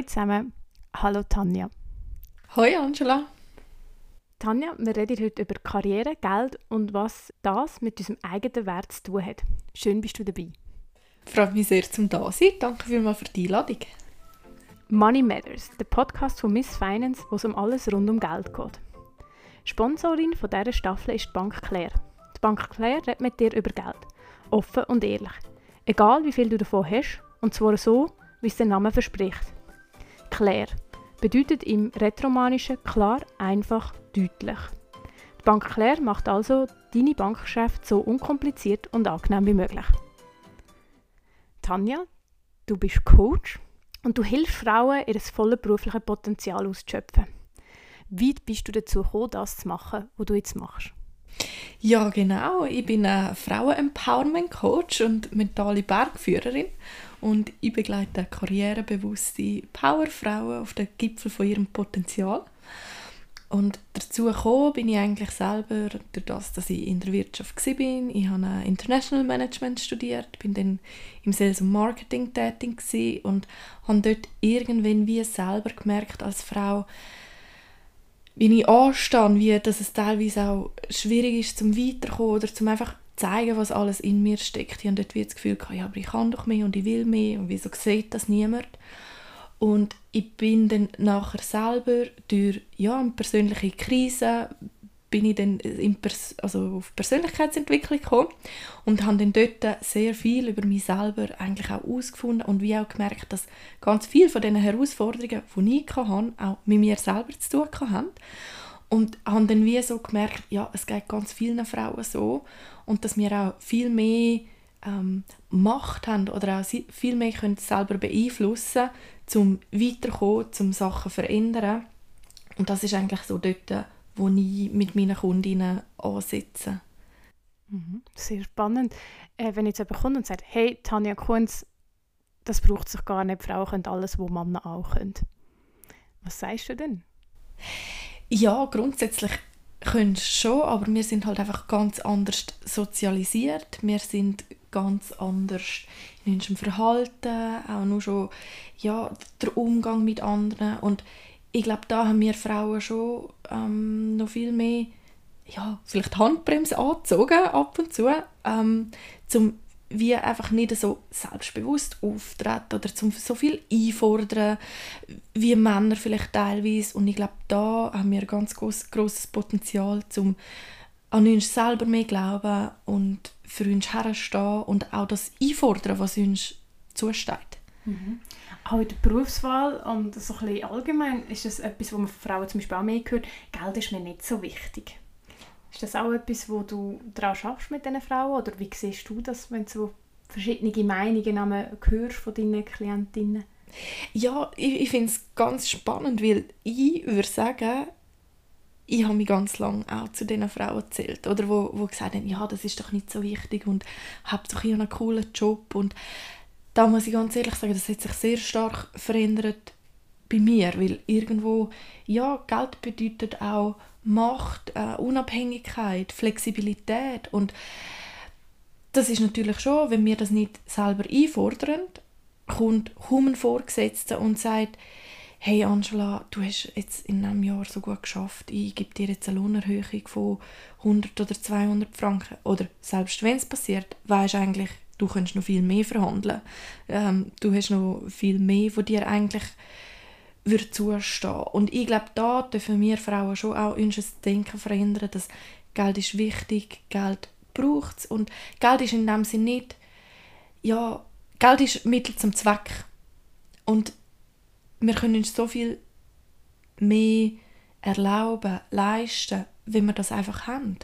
Hallo zusammen. Hallo Tanja. Hoi Angela. Tanja, wir reden heute über Karriere, Geld und was das mit unserem eigenen Wert zu tun hat. Schön bist du dabei. Freut mich sehr zum da sein. Danke vielmals für die Einladung. Money Matters, der Podcast von Miss Finance, wo es um alles rund um Geld geht. Sponsorin von dieser Staffel ist die Bank Claire. Die Bank Claire redet mit dir über Geld. Offen und ehrlich. Egal wie viel du davon hast, und zwar so, wie es der Name verspricht. Claire bedeutet im Retromanischen klar, einfach, deutlich. Die Bank Claire macht also deine Bankgeschäfte so unkompliziert und angenehm wie möglich. Tanja, du bist Coach und du hilfst Frauen, ihr volles berufliches Potenzial auszuschöpfen. Wie bist du dazu gekommen, das zu machen, was du jetzt machst? Ja, genau. Ich bin eine Frauen-Empowerment-Coach und mentale Bergführerin. Und ich begleite karrierebewusste Powerfrauen auf den Gipfel von ihrem Potenzial. Und dazu gekommen bin ich eigentlich selber, durch das, dass ich in der Wirtschaft war. Ich habe International Management studiert, bin dann im Sales und Marketing tätig und habe dort irgendwann wie selber gemerkt als Frau, wie ich anstehe, wie dass es teilweise auch schwierig ist, zum Weiterkommen oder zum einfach zeigen, was alles in mir steckt. Ich habe dort wie das Gefühl, ja, aber ich kann doch mehr und ich will mehr und wieso sieht das niemand? Und ich bin dann nachher selber durch ja, eine persönliche Krise bin ich dann Pers also auf Persönlichkeitsentwicklung gekommen und habe dann dort sehr viel über mich selber eigentlich auch herausgefunden und wie auch gemerkt, dass ganz viele von diesen Herausforderungen, die ich hatte, auch mit mir selber zu tun haben. Und habe dann wie so gemerkt, ja, es geht ganz vielen Frauen so und dass wir auch viel mehr ähm, Macht haben oder auch viel mehr können selber beeinflussen zum weiterkommen, zum Sachen verändern. Und das ist eigentlich so dort, wo ich mit meinen Kundinnen ansetze. Mhm, sehr spannend. Äh, wenn jetzt jemand kommt und sagt, hey, Tanja Kunz, das braucht sich gar nicht, Frauen können alles, was Männer auch können. Was sagst du denn? Ja, grundsätzlich können schon, aber wir sind halt einfach ganz anders sozialisiert. Wir sind ganz anders in unserem Verhalten, auch nur schon ja, der Umgang mit anderen. Und ich glaube, da haben wir Frauen schon ähm, noch viel mehr ja, vielleicht Handbremse angezogen ab und zu, ähm, zum wie einfach nicht so selbstbewusst auftreten oder zum so viel einfordern wie Männer vielleicht teilweise und ich glaube da haben wir ein ganz groß, grosses Potenzial zum an uns selber mehr glauben und für uns herstehen und auch das einfordern was uns zusteht mhm. Auch in der Berufswahl und so ein bisschen allgemein ist das etwas, wo man von Frauen zum Beispiel auch mehr hört, Geld ist mir nicht so wichtig. Ist das auch etwas, wo du daran schaffst mit diesen Frauen? Oder wie siehst du das, wenn du so verschiedene Meinungen hörst von deinen Klientinnen? Ja, ich, ich finde es ganz spannend, weil ich würde sagen, ich habe mich ganz lange auch zu diesen Frauen erzählt, oder wo, wo gesagt haben, ja, das ist doch nicht so wichtig und habt doch einen coolen Job und da muss ich ganz ehrlich sagen, das hat sich sehr stark verändert bei mir, weil irgendwo, ja, Geld bedeutet auch Macht, äh, Unabhängigkeit, Flexibilität und das ist natürlich schon, wenn wir das nicht selber einfordern, kommt kaum Vorgesetzter und sagt, hey Angela, du hast jetzt in einem Jahr so gut geschafft, ich gebe dir jetzt eine Lohnerhöhung von 100 oder 200 Franken. Oder selbst wenn es passiert, weisst eigentlich, du kannst noch viel mehr verhandeln. Ähm, du hast noch viel mehr von dir eigentlich würde zustehen. Und ich glaube, da dürfen wir Frauen schon auch unser Denken verändern, dass Geld ist wichtig, Geld braucht es. Und Geld ist in dem Sinne nicht, ja, Geld ist Mittel zum Zweck. Und wir können uns so viel mehr erlauben, leisten, wenn wir das einfach haben.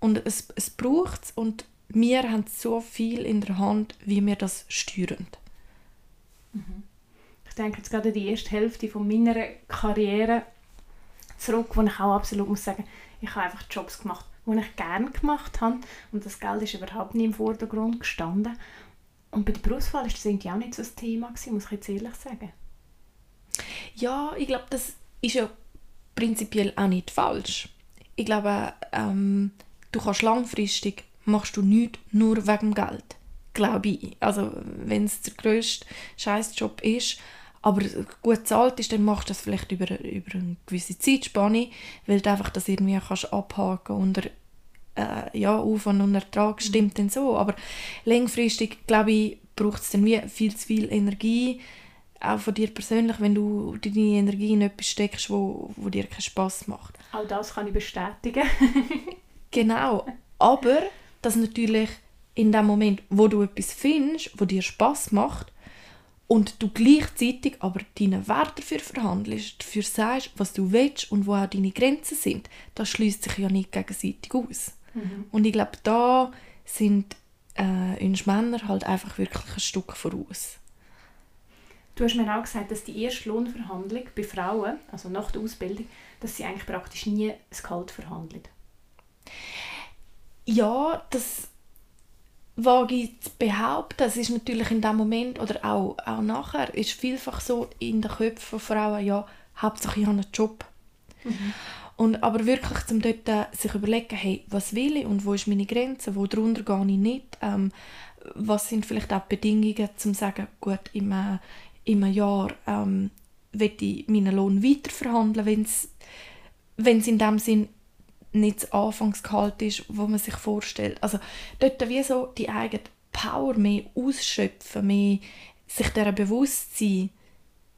Und es, es braucht es und wir haben so viel in der Hand, wie wir das steuern. Mhm ich denke jetzt gerade die erste Hälfte von meiner Karriere zurück, wo ich auch absolut muss sagen, ich habe einfach Jobs gemacht, die ich gerne gemacht habe und das Geld ist überhaupt nicht im Vordergrund gestanden. Und bei der Berufswahl war das irgendwie auch nicht so ein Thema, gewesen, muss ich jetzt ehrlich sagen. Ja, ich glaube, das ist ja prinzipiell auch nicht falsch. Ich glaube, ähm, du kannst langfristig machst du nichts nur wegen Geld, glaube ich. Also wenn es der grösste Scheißjob ist, aber gut zahlt ist, dann machst du das vielleicht über, über eine gewisse Zeitspanne, weil du einfach das irgendwie kannst abhaken und äh, ja, Aufwand und Ertrag mhm. stimmt dann so, aber langfristig, glaube ich, braucht es dann wie viel zu viel Energie, auch von dir persönlich, wenn du deine Energie in etwas steckst, wo, wo dir keinen Spass macht. Auch das kann ich bestätigen. genau, aber dass natürlich in dem Moment, wo du etwas findest, wo dir Spass macht und du gleichzeitig aber deinen Wert dafür verhandelst, dafür sagst, was du willst und wo auch deine Grenzen sind, das schließt sich ja nicht gegenseitig aus. Mhm. Und ich glaube, da sind äh, uns Männer halt einfach wirklich ein Stück voraus. Du hast mir auch gesagt, dass die erste Lohnverhandlung bei Frauen, also nach der Ausbildung, dass sie eigentlich praktisch nie das Gehalt verhandeln. Ja, das wage ich zu behaupten. Das ist natürlich in dem Moment oder auch, auch nachher ist vielfach so in den Köpfen von Frauen, ja, Hauptsache ich habe einen Job. Mhm. Und aber wirklich zum dort äh, sich überlegen, hey, was will ich und wo ist meine Grenze, wo drunter gehe ich nicht, ähm, was sind vielleicht auch Bedingungen, zum zu sagen, gut, im, äh, im Jahr ähm, will ich meinen Lohn weiter verhandeln, wenn es in dem Sinn nicht das Anfangsgehalt ist, wo man sich vorstellt. Also dort wie so die eigene Power mehr ausschöpfen, mehr sich dieser bewusst sein.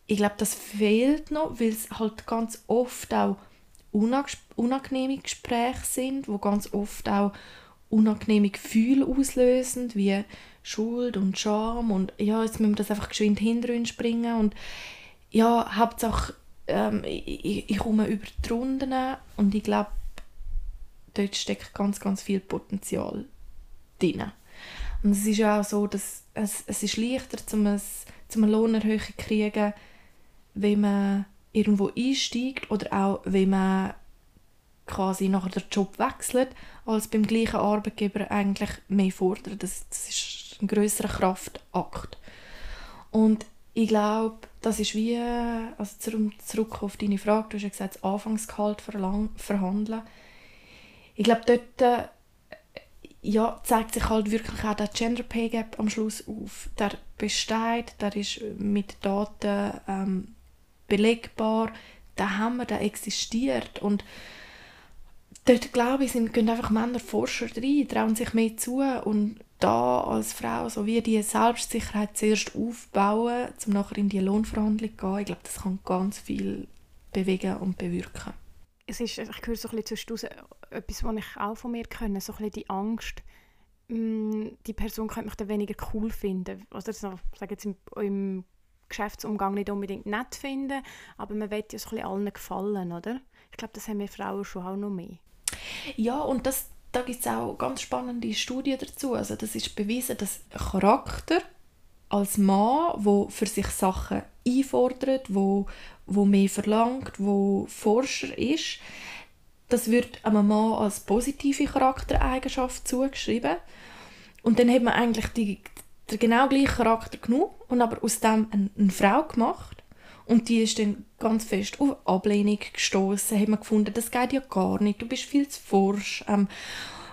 Ich glaube, das fehlt noch, weil es halt ganz oft auch unangenehme Gespräche sind, wo ganz oft auch unangenehme Gefühle auslösen, wie Schuld und Scham und ja, jetzt müssen wir das einfach geschwind hinter uns springen und ja, Hauptsache ähm, ich, ich komme über die Runden und ich glaube, dort steckt ganz, ganz viel Potenzial drin. Und es ist auch so, dass es, es ist leichter, zum eine, zum eine Lohnerhöhung zu kriegen, wenn man irgendwo einsteigt oder auch wenn man quasi nachher den Job wechselt, als beim gleichen Arbeitgeber eigentlich mehr fordern. Das, das ist ein größerer Kraftakt. Und ich glaube, das ist wie, also zurück auf deine Frage, du hast ja gesagt, das Anfangsgehalt verhandeln. Ich glaube, dort äh, ja, zeigt sich halt wirklich auch der Gender Pay Gap am Schluss auf. Der besteht, der ist mit Daten ähm, belegbar, der haben wir, der existiert. Und dort glaube ich, sind, gehen einfach Männer Forscher rein, trauen sich mehr zu. Und da als Frau so wie die Selbstsicherheit zuerst aufbauen, um nachher in die Lohnverhandlung zu gehen, ich glaube, das kann ganz viel bewegen und bewirken. Es ist, ich höre so ein bisschen etwas, was ich auch von mir kenne, so ein die Angst, mh, mm, die Person könnte mich dann weniger cool finden. Oder so, sage jetzt im, im Geschäftsumgang nicht unbedingt nett finden, aber man will ja so ein allen gefallen, oder? Ich glaube, das haben wir Frauen schon auch noch mehr. Ja, und das, da gibt es auch ganz spannende Studien dazu. Also das ist bewiesen, dass Charakter als Mann, wo für sich Sachen einfordert, wo, wo mehr verlangt, wo Forscher ist, das wird einem Mann als positive Charaktereigenschaft zugeschrieben. Und dann hat man eigentlich die, den genau gleichen Charakter genommen und aber aus dem eine, eine Frau gemacht. Und die ist dann ganz fest auf Ablehnung gestoßen. Hat man gefunden, das geht ja gar nicht. Du bist viel zu forsch. Ähm,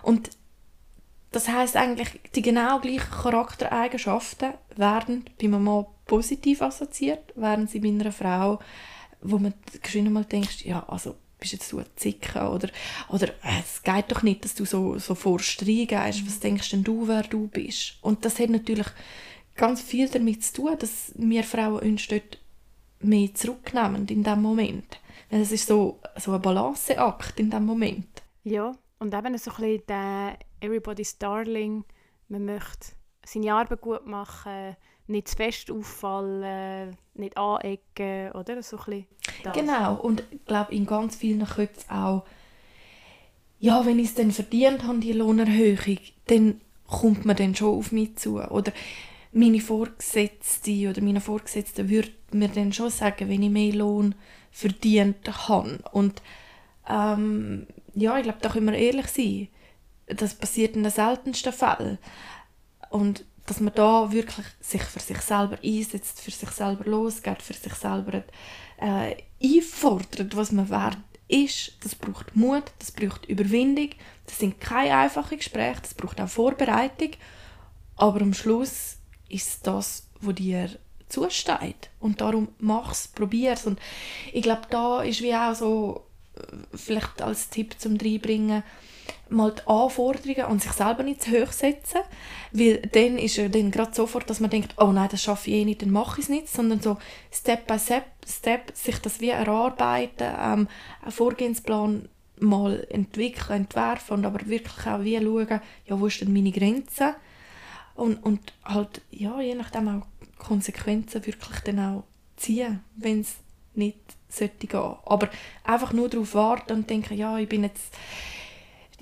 und das heißt eigentlich, die genau gleichen Charaktereigenschaften werden bei einem Mann positiv assoziiert, während sie bei einer Frau, wo man schon mal denkt, ja, also bist jetzt du ein Zicken oder, oder äh, es geht doch nicht, dass du so, so vorst reingehst, was denkst denn du, wer du bist? Und das hat natürlich ganz viel damit zu tun, dass wir Frauen uns dort mehr zurücknehmen in diesem Moment. Es ist so, so ein Balanceakt in diesem Moment. Ja, und eben so ein bisschen der Everybody's Darling. Man möchte seine Arbeit gut machen, nicht zu fest auffallen, nicht anecken, oder? So. Genau, und ich glaube in ganz vielen Köpfen auch, ja, wenn ich es dann verdient habe, die Lohnerhöhung, dann kommt man dann schon auf mich zu. Oder meine Vorgesetzte oder meine Vorgesetzte würde mir dann schon sagen, wenn ich mehr Lohn verdient habe. Und ähm, ja, ich glaube, da können wir ehrlich sein das passiert in den seltensten Fällen. Und dass man da wirklich sich für sich selber einsetzt, für sich selber losgeht, für sich selber äh, einfordert, was man wert ist, das braucht Mut, das braucht Überwindung. Das sind keine einfachen Gespräche, das braucht auch Vorbereitung. Aber am Schluss ist es das, was dir zusteht. Und darum mach's, probier's. Und ich glaube, da ist wie auch so, äh, vielleicht als Tipp zum Reinbringen, mal die Anforderungen an sich selber nicht zu hoch setzen, weil dann ist ja dann gerade sofort, dass man denkt, oh nein, das schaffe ich eh nicht, dann mache ich es nicht, sondern so Step by Step, Step sich das wie erarbeiten, ähm, einen Vorgehensplan mal entwickeln, entwerfen und aber wirklich auch wie schauen, ja, wo ist denn meine Grenze und, und halt, ja, je nachdem auch Konsequenzen wirklich dann auch ziehen, wenn es nicht sollte gehen. Aber einfach nur darauf warten und denken, ja, ich bin jetzt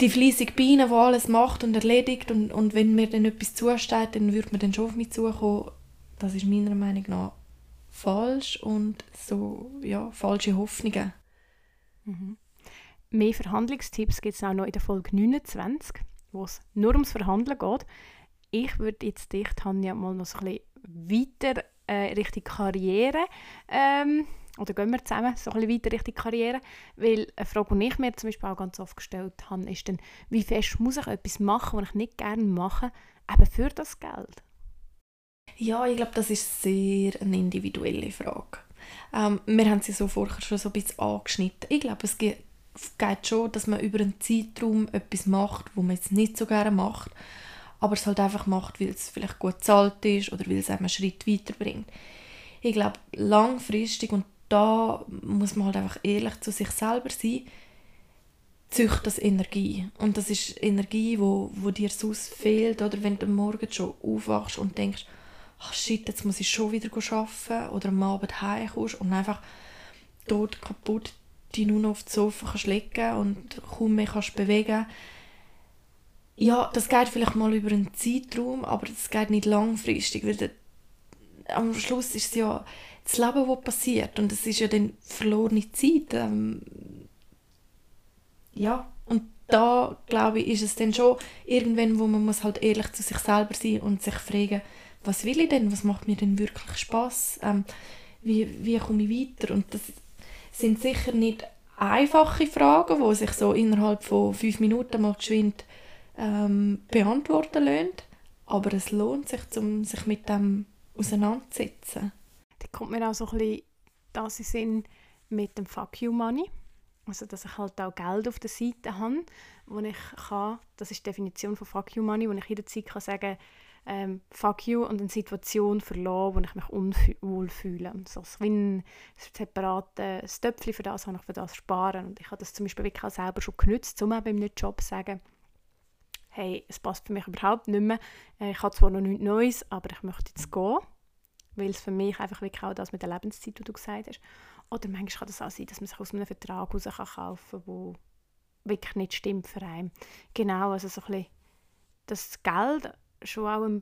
die fleissige Biene, die alles macht und erledigt und, und wenn mir dann etwas zusteht, dann würde man dann schon auf mich zukommen. Das ist meiner Meinung nach falsch und so, ja, falsche Hoffnungen. Mhm. Mehr Verhandlungstipps gibt es auch noch in der Folge 29, wo es nur ums Verhandeln geht. Ich würde jetzt dich, Tanja, mal noch so ein bisschen weiter äh, Richtung Karriere ähm, oder gehen wir zusammen so ein weiter Richtung Karriere? Weil eine Frage, die ich mir zum Beispiel auch ganz oft gestellt habe, ist dann, wie fest muss ich etwas machen, was ich nicht gerne mache, eben für das Geld? Ja, ich glaube, das ist sehr eine individuelle Frage. Ähm, wir haben sie so vorher schon so ein bisschen angeschnitten. Ich glaube, es geht, schon, dass man über einen Zeitraum etwas macht, wo man jetzt nicht so gerne macht, aber es halt einfach macht, weil es vielleicht gut bezahlt ist oder weil es einen Schritt weiterbringt. Ich glaube, langfristig und da muss man halt einfach ehrlich zu sich selber sein, züchtet das Energie. Und das ist Energie, wo, wo dir sonst fehlt, oder wenn du morgen schon aufwachst und denkst, ach shit, jetzt muss ich schon wieder arbeiten oder am Abend heimkommst und einfach dort kaputt die nur noch auf das Sofa kannst legen und kaum mehr kannst bewegen ja, das geht vielleicht mal über einen Zeitraum, aber das geht nicht langfristig, weil am Schluss ist es ja das Leben, was passiert. Und es ist ja dann verlorene Zeit. Ähm, ja, und da, glaube ich, ist es dann schon irgendwann, wo man muss halt ehrlich zu sich selber sein und sich fragen, was will ich denn, was macht mir denn wirklich Spaß, ähm, wie, wie komme ich weiter? Und das sind sicher nicht einfache Fragen, wo sich so innerhalb von fünf Minuten mal geschwind ähm, beantworten lassen, aber es lohnt sich, um sich mit dem auseinanderzusetzen kommt mir auch so ein bisschen das in Sinn mit dem Fuck You Money. Also, dass ich halt auch Geld auf der Seite habe, wo ich kann, das ist die Definition von Fuck You Money, wo ich jederzeit kann sagen ähm, Fuck You und eine Situation verlassen, wo ich mich unwohl fühle. So wie ein separates Töpfchen für das habe ich für das sparen. Und ich habe das zum Beispiel wirklich auch selber schon genützt, um eben im Job zu sagen, hey, es passt für mich überhaupt nicht mehr. Äh, ich habe zwar noch nichts Neues, aber ich möchte jetzt gehen weil es für mich einfach wirklich auch das mit der Lebenszeit, wie du gesagt hast. Oder manchmal kann das auch sein, dass man sich aus einem Vertrag raus kann kaufen kann, der wirklich nicht stimmt für einen. Genau, also so ein bisschen, dass das Geld schon auch eine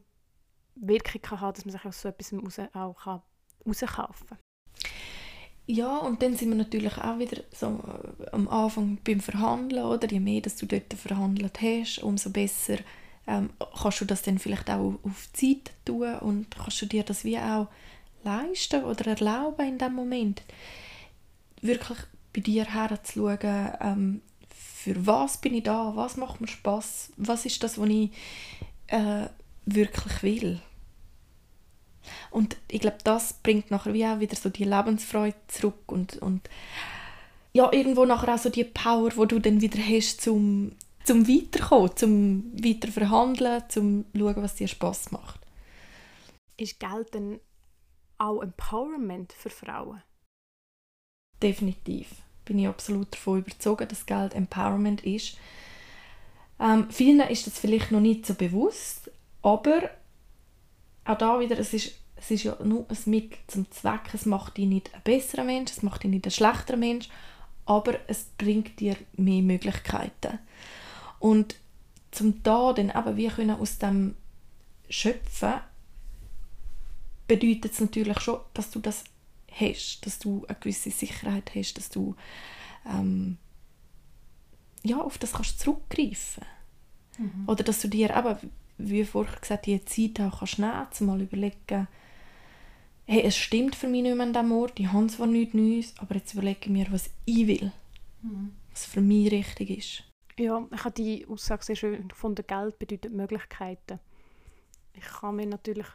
Wirkung kann haben, dass man sich aus so etwas raus, auch kann kann. Ja, und dann sind wir natürlich auch wieder so äh, am Anfang beim Verhandeln, oder? Je mehr, dass du dort verhandelt hast, umso besser ähm, kannst du das dann vielleicht auch auf Zeit tun und kannst du dir das wie auch leisten oder erlauben in dem Moment. Wirklich bei dir herzuschauen, ähm, für was bin ich da, was macht mir Spaß, was ist das, was ich äh, wirklich will. Und ich glaube, das bringt nachher wie auch wieder so die Lebensfreude zurück und, und ja, irgendwo nachher auch so die Power, wo du dann wieder hast, zum zum Weiterkommen, zum weiter verhandeln, zum schauen, was dir Spaß macht. Ist Geld dann auch Empowerment für Frauen? Definitiv. Bin ich absolut davon überzeugt, dass Geld Empowerment ist. Ähm, vielen ist das vielleicht noch nicht so bewusst, aber auch da wieder, es ist, es ist ja nur ein Mittel zum Zweck. Es macht dich nicht ein besserer Mensch, es macht dich nicht ein schlechterer Mensch, aber es bringt dir mehr Möglichkeiten. Und zum da dann eben wie können aus dem schöpfen, bedeutet es natürlich schon, dass du das hast, dass du eine gewisse Sicherheit hast, dass du ähm, ja, auf das kannst zurückgreifen mhm. Oder dass du dir eben, wie vorher gesagt, die Zeit auch kannst nehmen, um mal überlegen, hey, es stimmt für mich nicht mehr an diesem Ort, ich habe zwar nichts Neues, aber jetzt überlege ich mir, was ich will, mhm. was für mich richtig ist. Ja, ich habe die Aussage sehr schön gefunden, Geld bedeutet Möglichkeiten. Ich kann mir natürlich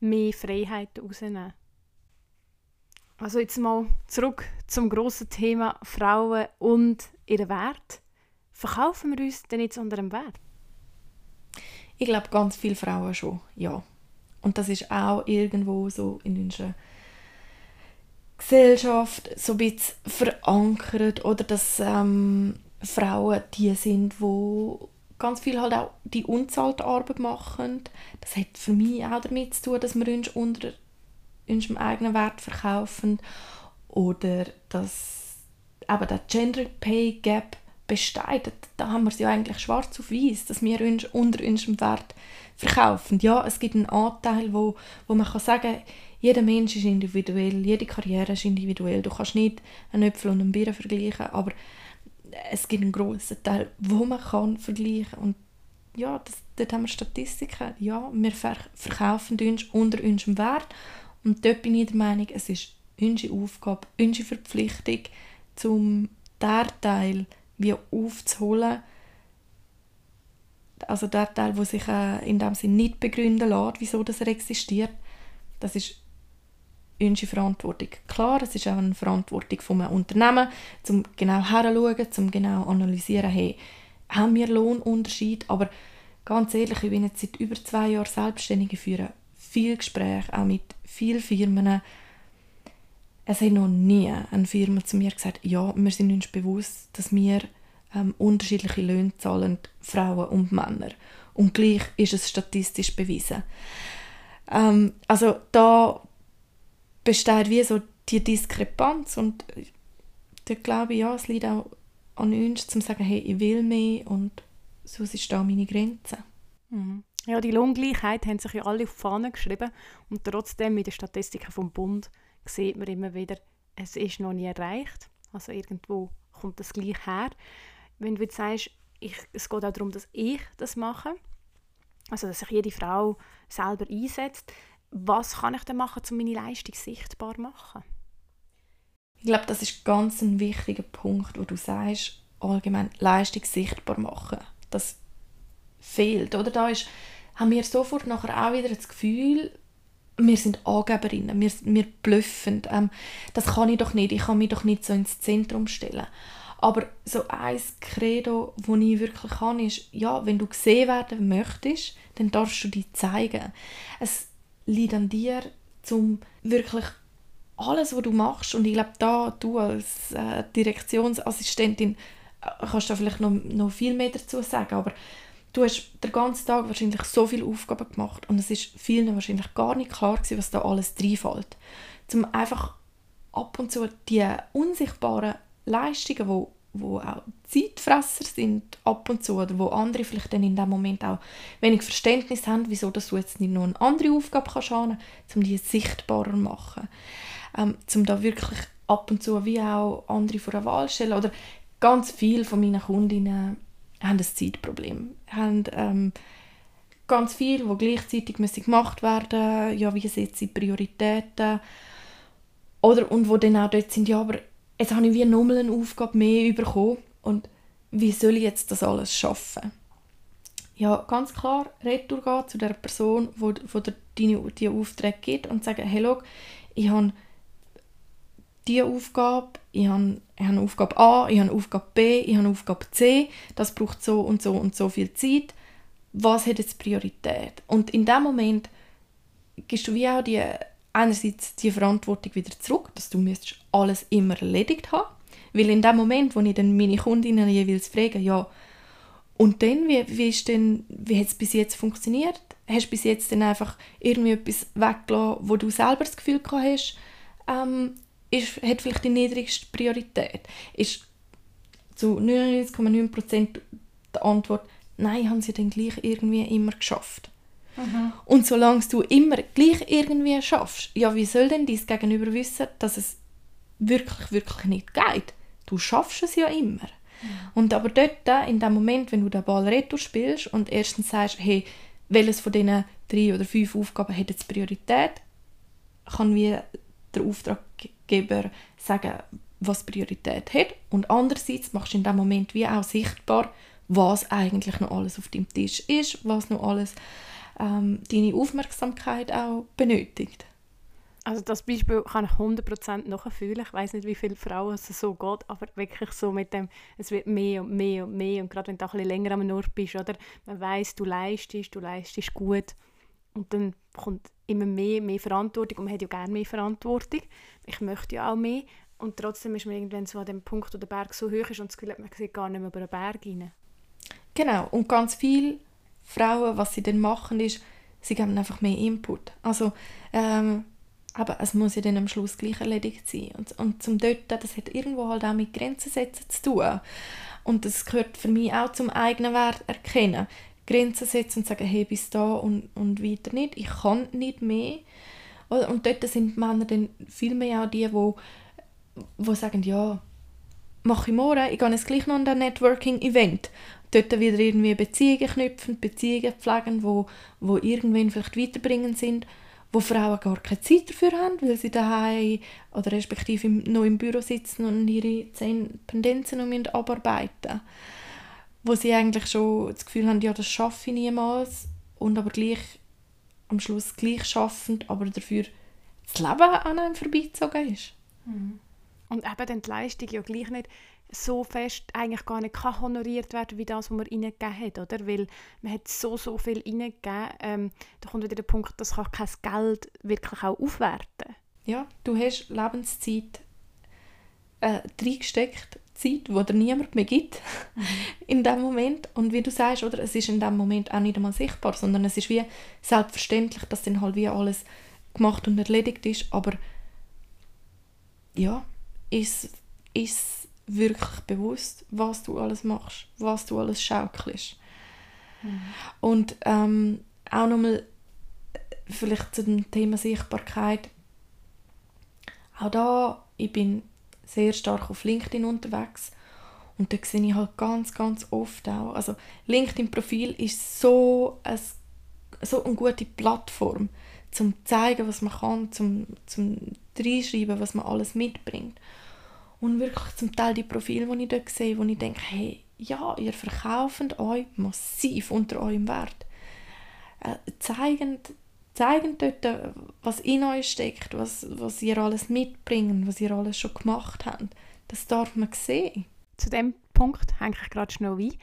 mehr Freiheiten rausnehmen. Also jetzt mal zurück zum grossen Thema Frauen und ihren Wert. Verkaufen wir uns denn jetzt unter dem Wert? Ich glaube, ganz viele Frauen schon, ja. Und das ist auch irgendwo so in unserer Gesellschaft so ein bisschen verankert oder dass ähm, Frauen die sind, wo ganz viel halt auch die unzahlte Arbeit machen. Das hat für mich auch damit zu tun, dass wir uns unter unserem eigenen Wert verkaufen oder dass aber der Gender Pay Gap besteht. Da haben wir es ja eigentlich schwarz auf weiß, dass wir uns unter unserem Wert verkaufen. Ja, es gibt einen Anteil, wo, wo man kann sagen jeder Mensch ist individuell, jede Karriere ist individuell. Du kannst nicht einen Äpfel und einen Bier vergleichen, aber es gibt einen grossen Teil, wo man kann vergleichen. Und ja, das, dort haben wir Statistiken. Ja, wir verkaufen uns unter unserem Wert. Und dort bin ich der Meinung, es ist unsere Aufgabe, unsere Verpflichtung, zum der Teil wie aufzuholen, also der Teil, der sich äh, in dem Sinne nicht begründen lässt, wieso das er existiert, das ist unsere Verantwortung. Klar, es ist auch eine Verantwortung von einem Unternehmen, um genau herzuschauen, um genau analysieren, hey, haben wir Lohnunterschied, aber ganz ehrlich, ich bin jetzt seit über zwei Jahren selbstständig führen, viel Gespräche, auch mit vielen Firmen. Es hat noch nie eine Firma zu mir gesagt, ja, wir sind uns bewusst, dass wir ähm, unterschiedliche Löhne zahlen, Frauen und Männer. Und gleich ist es statistisch bewiesen. Ähm, also da besteht wie so die Diskrepanz und da glaube ich, ja, es liegt auch an uns, zu sagen, hey, ich will mehr und so ist da meine Grenze. Mhm. Ja, die Lohngleichheit haben sich ja alle auf die Fahne geschrieben und trotzdem mit den Statistiken vom Bund sieht man immer wieder, es ist noch nie erreicht. Also irgendwo kommt das gleich her. Wenn du jetzt sagst, ich, es geht auch darum, dass ich das mache, also dass sich jede Frau selber einsetzt, was kann ich denn machen, um meine Leistung sichtbar zu machen? Ich glaube, das ist ganz ein wichtiger Punkt, wo du sagst, allgemein Leistung sichtbar machen. Das fehlt, oder? Da ist, haben wir sofort nachher auch wieder das Gefühl, wir sind Angeberinnen, wir, wir blöffen. Ähm, das kann ich doch nicht, ich kann mich doch nicht so ins Zentrum stellen. Aber so ein Credo, das ich wirklich kann, ist, ja, wenn du gesehen werden möchtest, dann darfst du dich zeigen. Es liegt an dir, um wirklich alles, was du machst, und ich glaube, da du als äh, Direktionsassistentin äh, kannst da vielleicht noch, noch viel mehr dazu sagen, aber du hast den ganzen Tag wahrscheinlich so viele Aufgaben gemacht. Und es ist vielen wahrscheinlich gar nicht klar gewesen, was da alles reinfällt. Zum einfach ab und zu die unsichtbaren Leistungen, wo auch Zeitfresser sind ab und zu oder wo andere vielleicht dann in dem Moment auch wenig Verständnis haben, wieso dass du jetzt nicht noch eine andere Aufgabe kannst haben, um die sichtbarer zu machen, ähm, um da wirklich ab und zu wie auch andere vor der Wahl stellen oder ganz viele von meinen Kundinnen haben ein Zeitproblem, haben ähm, ganz viel, wo gleichzeitig gemacht werden, ja wie setze ich Prioritäten? Oder und wo dann auch dort sind, ja aber jetzt habe ich wie nochmal eine Aufgabe mehr bekommen und wie soll ich jetzt das alles schaffen? Ja, ganz klar, retour gehen zu der Person, die, die dir deine, die Aufträge gibt und sagen, hey, schau, ich habe diese Aufgabe, ich habe, ich habe Aufgabe A, ich habe Aufgabe B, ich habe Aufgabe C, das braucht so und so und so viel Zeit. Was hat jetzt Priorität? Und in dem Moment gibst du wie auch die einerseits die Verantwortung wieder zurück, dass du müsstest alles immer erledigt haben. Weil in dem Moment, wo ich dann meine Kundinnen jeweils frage, ja, und dann, wie, wie, ist denn, wie hat es bis jetzt funktioniert? Hast du bis jetzt dann einfach irgendwie etwas weggelassen, wo du selber das Gefühl gehabt hast, ähm, ist, hat vielleicht die niedrigste Priorität? Ist zu 99,9% die Antwort, nein, haben sie dann gleich irgendwie immer geschafft. Mhm. Und solange du immer gleich irgendwie schaffst, ja, wie soll denn dein Gegenüber wissen, dass es wirklich, wirklich nicht geht? Du schaffst es ja immer. Mhm. Und aber dort, in dem Moment, wenn du den Ball retour spielst und erstens sagst, hey, welches von diesen drei oder fünf Aufgaben hat jetzt Priorität, kann wie der Auftraggeber sagen, was Priorität hat. Und andererseits machst du in dem Moment wie auch sichtbar, was eigentlich noch alles auf dem Tisch ist, was noch alles ähm, deine Aufmerksamkeit auch benötigt. Also das Beispiel kann ich 100% nachfühlen. Ich weiß nicht, wie viele Frauen es so geht, aber wirklich so mit dem, es wird mehr und mehr und mehr und gerade wenn du auch ein bisschen länger am Ort bist, oder? Man weiß, du leistest, du leistest gut und dann kommt immer mehr, mehr Verantwortung und man hat ja gerne mehr Verantwortung. Ich möchte ja auch mehr und trotzdem ist man irgendwann so an dem Punkt, wo der Berg so hoch ist und das Gefühl hat, man sieht gar nicht mehr über den Berg rein. Genau, und ganz viele Frauen, was sie dann machen, ist, sie geben einfach mehr Input. Also, ähm, aber es muss ja dann am Schluss gleich erledigt sein. Und, und zum dort, das hat irgendwo halt auch mit Grenzen setzen zu tun. Und das gehört für mich auch zum eigenen Wert erkennen. Grenzen setzen und sagen, hey, bis da und, und weiter nicht. Ich kann nicht mehr. Und dort sind Männer dann viel mehr auch die, die, die sagen, ja, mache ich morgen, ich gehe jetzt gleich noch an ein Networking-Event. Dort wieder irgendwie Beziehungen knüpfen, Beziehungen pflegen, wo, wo irgendwann vielleicht weiterbringend sind wo Frauen gar keine Zeit dafür haben, weil sie daheim oder respektive noch im Büro sitzen und ihre zehn Pendenzen noch abarbeiten wo sie eigentlich schon das Gefühl haben, ja, das schaffe ich niemals und aber gleich am Schluss gleich schaffend, aber dafür das Leben an einem vorbeizogen ist. Mhm. Und eben dann die Leistung ja gleich nicht so fest eigentlich gar nicht kann honoriert werden wie das, was man ihnen gegeben hat, oder? Weil man hat so, so viel reingegeben, ähm, da kommt wieder der Punkt, dass kann kein Geld wirklich auch aufwerten Ja, du hast Lebenszeit äh, reingesteckt, Zeit, die dir niemand mehr gibt mhm. in dem Moment. Und wie du sagst, oder, es ist in dem Moment auch nicht einmal sichtbar, sondern es ist wie selbstverständlich, dass dann halt wie alles gemacht und erledigt ist, aber ja, ist, ist wirklich bewusst, was du alles machst, was du alles schaukelst. Mhm. Und ähm, auch nochmal vielleicht zu dem Thema Sichtbarkeit. Auch da, ich bin sehr stark auf LinkedIn unterwegs und da sehe ich halt ganz, ganz oft auch, also LinkedIn-Profil ist so, ein, so eine gute Plattform, zum zeigen, was man kann, zum, zum reinschreiben, was man alles mitbringt. Und wirklich zum Teil die Profile, die ich dort sehe, wo ich denke, hey, ja, ihr verkauft euch massiv unter eurem Wert. Äh, zeigen, dort, was in euch steckt, was, was ihr alles mitbringt, was ihr alles schon gemacht habt. Das darf man sehen. Zu dem Punkt hänge ich gerade schnell ein.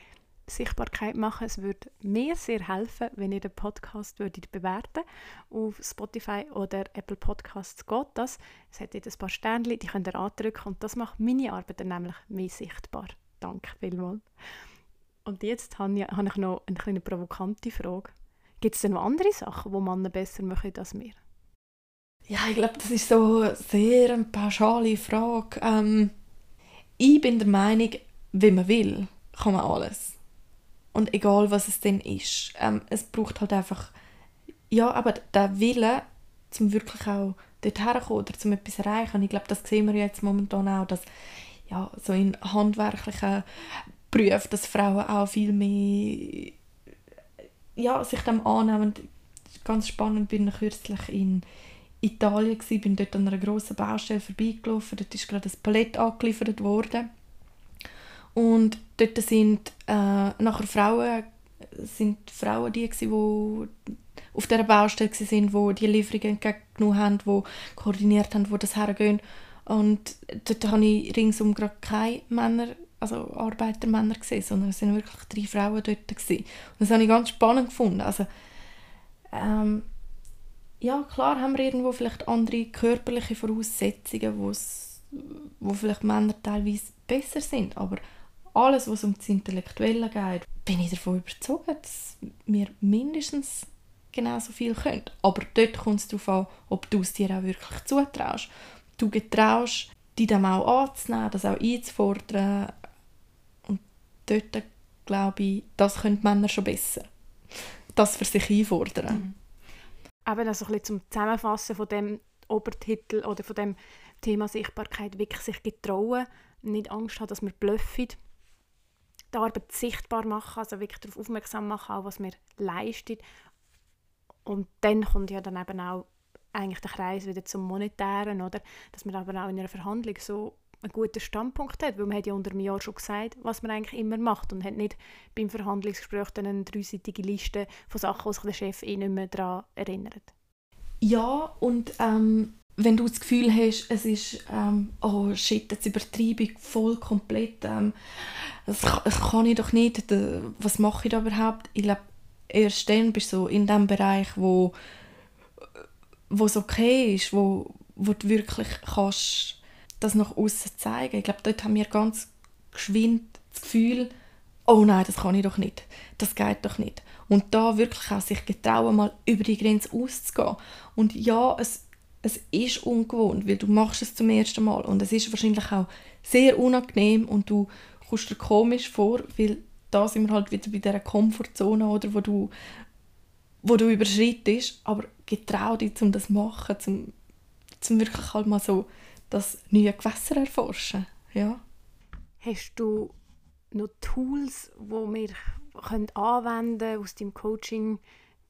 Sichtbarkeit machen. Es würde mir sehr helfen, wenn ihr den Podcast würdet bewerten Auf Spotify oder Apple Podcasts geht das. Es hat jetzt ein paar Sternchen, die könnt ihr andrücken und das macht meine Arbeit dann nämlich mehr sichtbar. Danke vielmals. Und jetzt habe ich, noch eine kleine provokante Frage. Gibt es denn noch andere Sachen, die Männer besser machen als wir? Ja, ich glaube, das ist so eine sehr pauschale Frage. Ähm, ich bin der Meinung, wenn man will, kann man alles. Und egal, was es denn ist. Ähm, es braucht halt einfach, ja, aber der Wille, zum wirklich auch dort herkommen oder zum etwas erreichen. Und ich glaube, das sehen wir jetzt momentan auch, dass ja, so in handwerklichen Berufen, dass Frauen auch viel mehr ja, sich dem annehmen. Ganz spannend, bin ich kürzlich in Italien gewesen, bin dort an einer grossen Baustelle vorbeigelaufen, dort ist gerade ein Palett angeliefert worden und dort sind äh, nachher Frauen, sind Frauen die, die auf dieser Baustelle waren, die die Lieferungen entgegengenommen haben, die koordiniert haben, wo das hergehen. Und dort habe ich ringsum gerade keine Männer, also Arbeitermänner gesehen, sondern es waren wirklich drei Frauen dort. Gewesen. Und das habe ich ganz spannend gefunden. Also, ähm, ja, klar haben wir irgendwo vielleicht andere körperliche Voraussetzungen, wo vielleicht Männer teilweise besser sind, aber alles, was um das Intellektuelle geht, bin ich davon überzeugt, dass wir mindestens genauso viel können. Aber dort kommt es darauf an, ob du es dir auch wirklich zutraust. Du getraust, dich dem auch anzunehmen, das auch einzufordern. Und dort glaube ich, das können Männer schon besser. Das für sich einfordern. Mhm. Aber also ein bisschen zum Zusammenfassen von dem Obertitel oder von dem Thema Sichtbarkeit wirklich sich getrauen, nicht Angst haben, dass wir bluffen die Arbeit sichtbar machen, also wirklich darauf aufmerksam machen, auch was wir leisten. Und dann kommt ja dann eben auch eigentlich der Kreis wieder zum Monetären, oder? Dass man aber auch in einer Verhandlung so einen guten Standpunkt hat, weil man hat ja unter einem Jahr schon gesagt, was man eigentlich immer macht und hat nicht beim Verhandlungsgespräch dann eine dreiseitige Liste von Sachen, wo sich der Chef eh nicht mehr daran erinnert. Ja, und ähm, wenn du das Gefühl hast, es ist, ähm, oh shit, jetzt übertreibe ich voll komplett, ähm, das, kann ich doch nicht, was mache ich da überhaupt? Ich glaube, erst dann bist du in dem Bereich, wo wo es okay ist, wo, wo du wirklich kannst das nach außen zeigen. Ich glaube, dort haben wir ganz geschwind das Gefühl, oh nein, das kann ich doch nicht, das geht doch nicht. Und da wirklich auch sich getrauen, mal über die Grenze auszugehen. Und ja, es, es ist ungewohnt, weil du machst es zum ersten Mal und es ist wahrscheinlich auch sehr unangenehm und du kommst dir komisch vor, weil da sind wir halt wieder bei dieser Komfortzone, oder, wo du, wo du überschreitest, aber getrau dich, um das zu machen, um, um wirklich halt mal so das neue Gewässer erforschen. Ja. Hast du noch Tools, die wir können anwenden aus deinem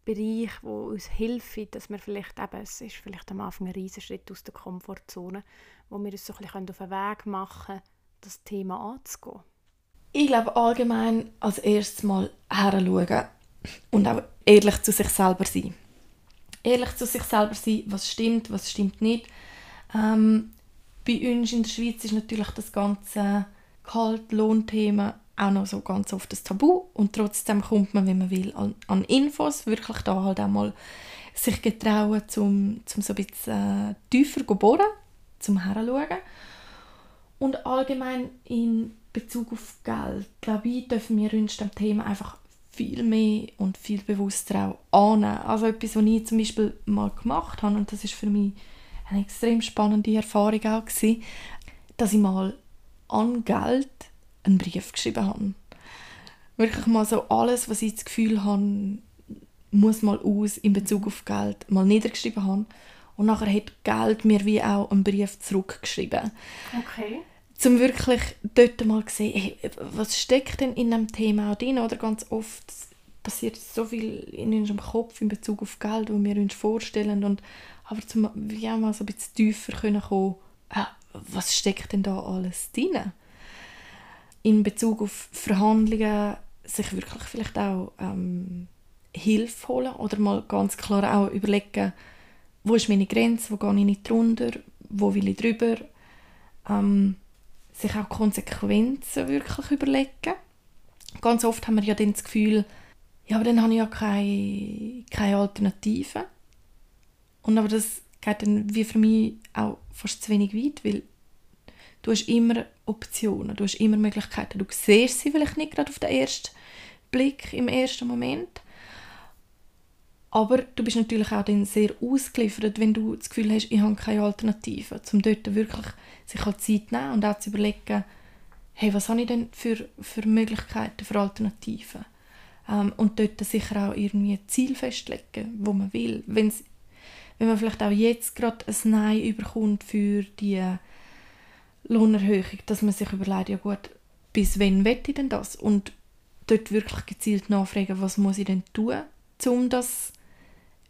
Coaching-Bereich, die uns helfen, dass wir vielleicht eben, es ist vielleicht am Anfang ein Riesenschritt aus der Komfortzone, wo wir uns so ein bisschen auf den Weg machen können, das Thema anzugehen? Ich glaube allgemein als erstes mal heranschauen und auch ehrlich zu sich selber sein. Ehrlich zu sich selber sein, was stimmt, was stimmt nicht. Ähm, bei uns in der Schweiz ist natürlich das ganze Gehalt-Lohn-Thema auch noch so ganz oft das Tabu und trotzdem kommt man, wenn man will, an, an Infos, wirklich da halt auch mal sich getrauen, zum, zum so ein bisschen äh, tiefer zu bohren, zum herschauen. Und allgemein in Bezug auf Geld, glaube ich, dürfen wir uns dem Thema einfach viel mehr und viel bewusster auch annehmen. Also etwas, was ich zum Beispiel mal gemacht habe, und das ist für mich eine extrem spannende Erfahrung auch gewesen, dass ich mal an Geld einen Brief geschrieben habe. Wirklich mal so alles, was ich das Gefühl habe, muss mal aus in Bezug auf Geld, mal niedergeschrieben habe. Und nachher hat Geld mir wie auch einen Brief zurückgeschrieben. Okay um wirklich dort mal zu sehen, hey, was steckt denn in einem Thema auch drin, oder ganz oft passiert so viel in unserem Kopf in Bezug auf Geld, wo wir uns vorstellen und aber zum wie auch mal so ein bisschen tiefer können kommen, äh, was steckt denn da alles drin? In Bezug auf Verhandlungen sich wirklich vielleicht auch ähm, Hilfe holen oder mal ganz klar auch überlegen, wo ist meine Grenze, wo gehe ich nicht drunter, wo will ich drüber. Ähm, sich auch Konsequenzen wirklich überlegen. Ganz oft haben wir ja dann das Gefühl, ja, aber dann habe ich ja keine, keine Alternative. Und aber das geht dann wie für mich auch fast zu wenig weit, weil du hast immer Optionen, du hast immer Möglichkeiten. Du siehst sie vielleicht nicht gerade auf den ersten Blick, im ersten Moment, aber du bist natürlich auch dann sehr ausgeliefert, wenn du das Gefühl hast, ich habe keine Alternative. Um dort wirklich sich halt Zeit nehmen und auch zu überlegen, hey, was habe ich denn für, für Möglichkeiten, für Alternativen? Ähm, und dort sicher auch irgendwie ein Ziel festlegen, wo man will. Wenn's, wenn man vielleicht auch jetzt gerade ein Nein überkommt für die Lohnerhöhung, dass man sich überlegt, ja gut, bis wann will ich denn das? Und dort wirklich gezielt nachfragen, was muss ich denn tun, um das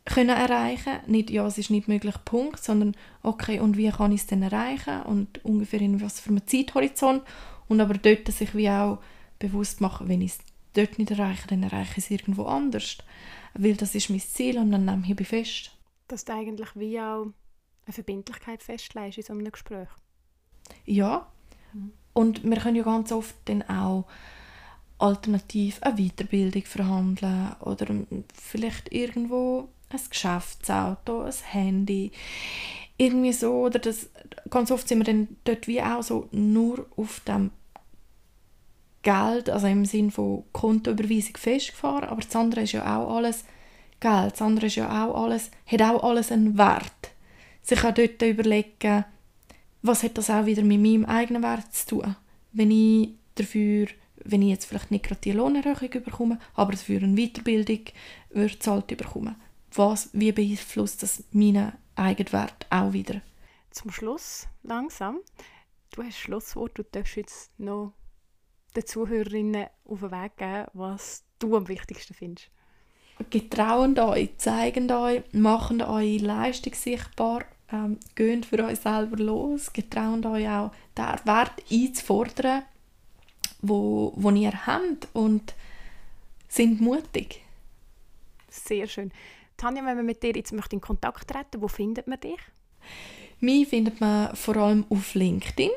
können erreichen? Nicht ja es ist nicht möglich Punkt sondern okay und wie kann ich es denn erreichen? Und ungefähr in was für einem Zeithorizont. Und aber dort sich wie auch bewusst machen wenn ich es dort nicht erreiche dann erreiche ich es irgendwo anders. Weil das ist mein Ziel und dann nehme ich fest. Dass du eigentlich wie auch eine Verbindlichkeit festlegst in so einem Gespräch ja und wir können ja ganz oft dann auch alternativ eine Weiterbildung verhandeln oder vielleicht irgendwo ein Geschäftsauto, ein Handy, irgendwie so, oder das, ganz oft sind wir dann dort wie auch so nur auf dem Geld, also im Sinn von Kontoüberweisung festgefahren, aber das andere ist ja auch alles Geld, das andere ist ja auch alles, hat auch alles einen Wert. Sich auch dort überlegen, was hat das auch wieder mit meinem eigenen Wert zu tun, wenn ich dafür wenn ich jetzt vielleicht nicht gerade die Lohnerhöhung bekomme, aber dafür eine Weiterbildung würde zahlt bekommen was, wie beeinflusst das meinen Eigenwert auch wieder? Zum Schluss, langsam, du hast Schlusswort, du darfst jetzt noch den Zuhörerinnen auf den Weg geben, was du am wichtigsten findest. Getrauen euch, zeigen euch, machen eure Leistung sichtbar, Ähm, geht für euch selber los, getraut euch auch den Wert einzufordern, wo, wo ihr habt und sind mutig. Sehr schön. Tanja, wenn man mit dir jetzt möchte in Kontakt treten wo findet man dich? Mich findet man vor allem auf LinkedIn,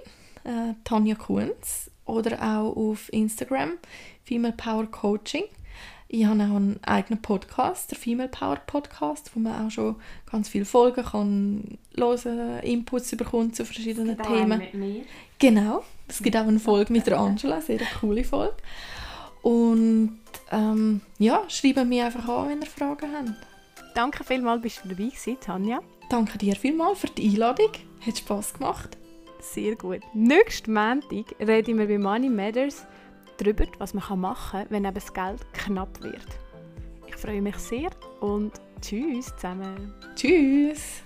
äh, Tanja Kunz, oder auch auf Instagram, Female Power Coaching. Ich habe auch einen eigenen Podcast, der Female Power Podcast, wo man auch schon ganz viele Folgen kann hören, Inputs bekommt zu verschiedenen Themen. Mit mir. Genau, es gibt auch eine Folge mit der Angela, sehr eine coole Folge. Und ähm, ja, schreibt mir einfach an, wenn ihr Fragen habt. Danke vielmals, bist du dabei gewesen, Tanja. Danke dir vielmals für die Einladung. Hat Spass gemacht. Sehr gut. Nächsten Montag reden wir bei Money Matters darüber, was man machen kann, wenn eben das Geld knapp wird. Ich freue mich sehr und tschüss zusammen. Tschüss.